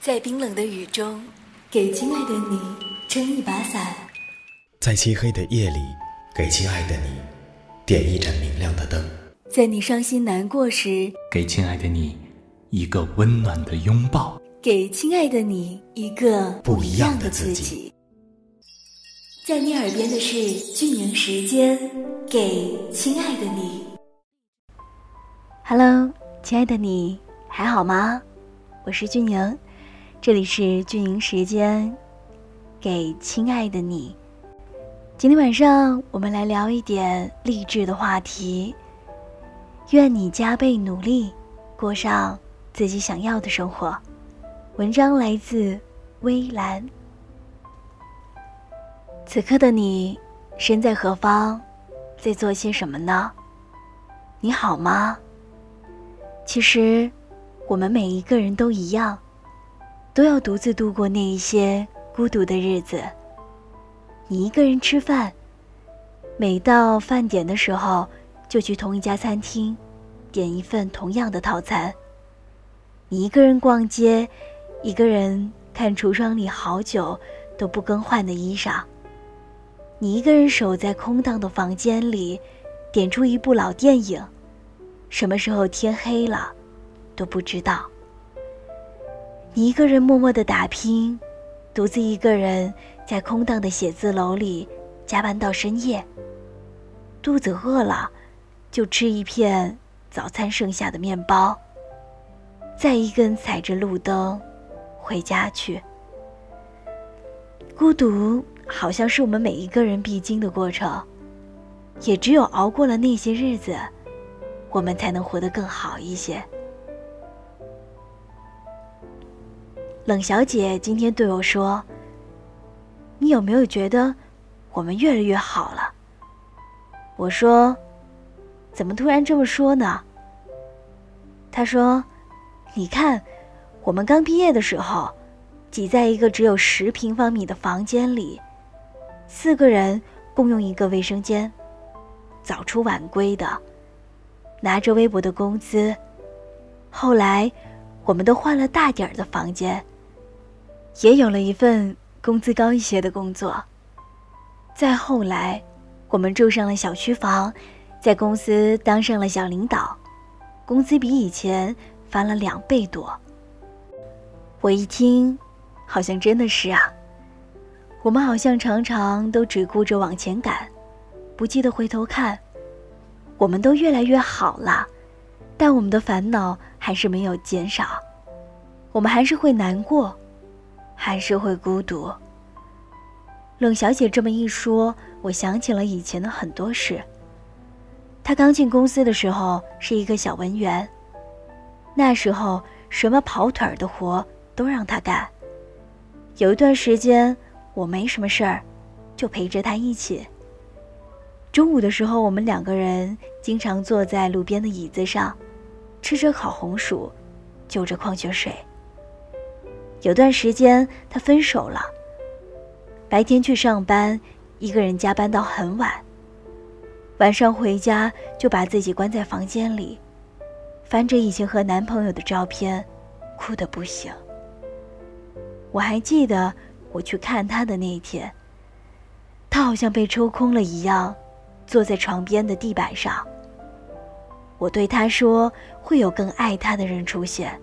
在冰冷的雨中，给亲爱的你撑一把伞；在漆黑的夜里，给亲爱的你点一盏明亮的灯；在你伤心难过时，给亲爱的你一个温暖的拥抱；给亲爱的你一个不一样的自己。在你耳边的是俊宁时间，给亲爱的你。Hello，亲爱的你还好吗？我是俊宁。这里是俊营时间，给亲爱的你。今天晚上我们来聊一点励志的话题。愿你加倍努力，过上自己想要的生活。文章来自微蓝。此刻的你身在何方，在做些什么呢？你好吗？其实，我们每一个人都一样。都要独自度过那一些孤独的日子。你一个人吃饭，每到饭点的时候，就去同一家餐厅，点一份同样的套餐。你一个人逛街，一个人看橱窗里好久都不更换的衣裳。你一个人守在空荡的房间里，点出一部老电影，什么时候天黑了，都不知道。你一个人默默的打拼，独自一个人在空荡的写字楼里加班到深夜。肚子饿了，就吃一片早餐剩下的面包，再一根踩着路灯回家去。孤独好像是我们每一个人必经的过程，也只有熬过了那些日子，我们才能活得更好一些。冷小姐今天对我说：“你有没有觉得我们越来越好了？”我说：“怎么突然这么说呢？”她说：“你看，我们刚毕业的时候，挤在一个只有十平方米的房间里，四个人共用一个卫生间，早出晚归的，拿着微薄的工资。后来，我们都换了大点儿的房间。”也有了一份工资高一些的工作。再后来，我们住上了小区房，在公司当上了小领导，工资比以前翻了两倍多。我一听，好像真的是啊。我们好像常常都只顾着往前赶，不记得回头看。我们都越来越好了，但我们的烦恼还是没有减少，我们还是会难过。还是会孤独。冷小姐这么一说，我想起了以前的很多事。她刚进公司的时候是一个小文员，那时候什么跑腿儿的活都让她干。有一段时间我没什么事儿，就陪着她一起。中午的时候，我们两个人经常坐在路边的椅子上，吃着烤红薯，就着矿泉水。有段时间，他分手了。白天去上班，一个人加班到很晚。晚上回家就把自己关在房间里，翻着以前和男朋友的照片，哭得不行。我还记得我去看他的那一天，他好像被抽空了一样，坐在床边的地板上。我对他说：“会有更爱他的人出现。”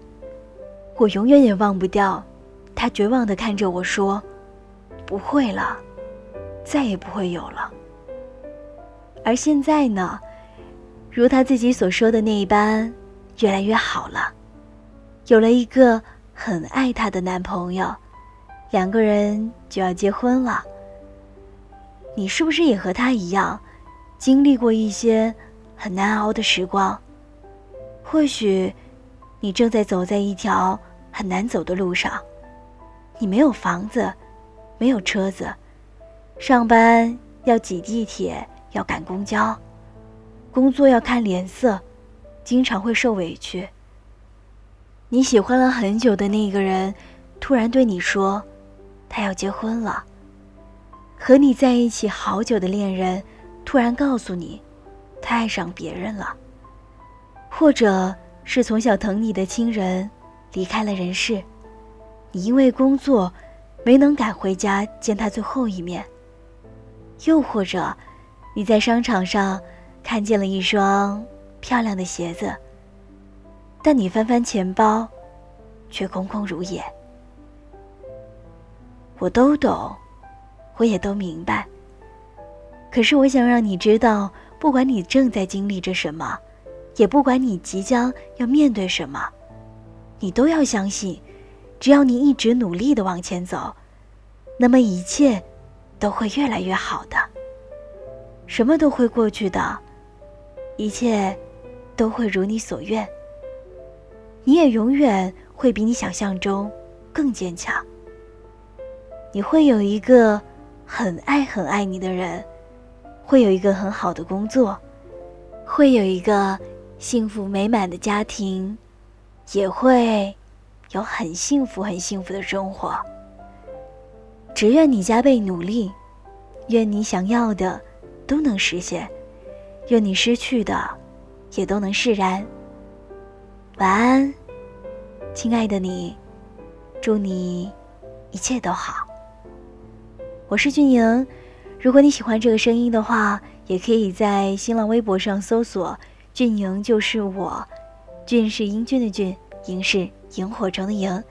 我永远也忘不掉，他绝望的看着我说：“不会了，再也不会有了。”而现在呢，如他自己所说的那一般，越来越好了，有了一个很爱他的男朋友，两个人就要结婚了。你是不是也和他一样，经历过一些很难熬的时光？或许。你正在走在一条很难走的路上，你没有房子，没有车子，上班要挤地铁，要赶公交，工作要看脸色，经常会受委屈。你喜欢了很久的那个人，突然对你说，他要结婚了。和你在一起好久的恋人，突然告诉你，他爱上别人了，或者。是从小疼你的亲人离开了人世，你因为工作没能赶回家见他最后一面。又或者，你在商场上看见了一双漂亮的鞋子，但你翻翻钱包，却空空如也。我都懂，我也都明白。可是我想让你知道，不管你正在经历着什么，也不管你即将要面对什么，你都要相信，只要你一直努力的往前走，那么一切。都会越来越好的，什么都会过去的，一切都会如你所愿。你也永远会比你想象中更坚强。你会有一个很爱很爱你的人，会有一个很好的工作，会有一个幸福美满的家庭，也会有很幸福很幸福的生活。只愿你加倍努力，愿你想要的都能实现，愿你失去的也都能释然。晚安，亲爱的你，祝你一切都好。我是俊莹，如果你喜欢这个声音的话，也可以在新浪微博上搜索“俊莹就是我”，俊是英俊的俊，莹是萤火虫的萤。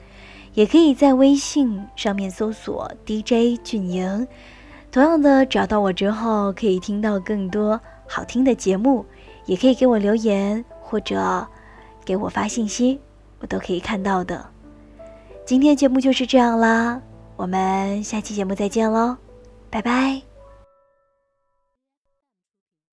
也可以在微信上面搜索 DJ 俊莹，同样的找到我之后，可以听到更多好听的节目，也可以给我留言或者给我发信息，我都可以看到的。今天节目就是这样啦，我们下期节目再见喽，拜拜。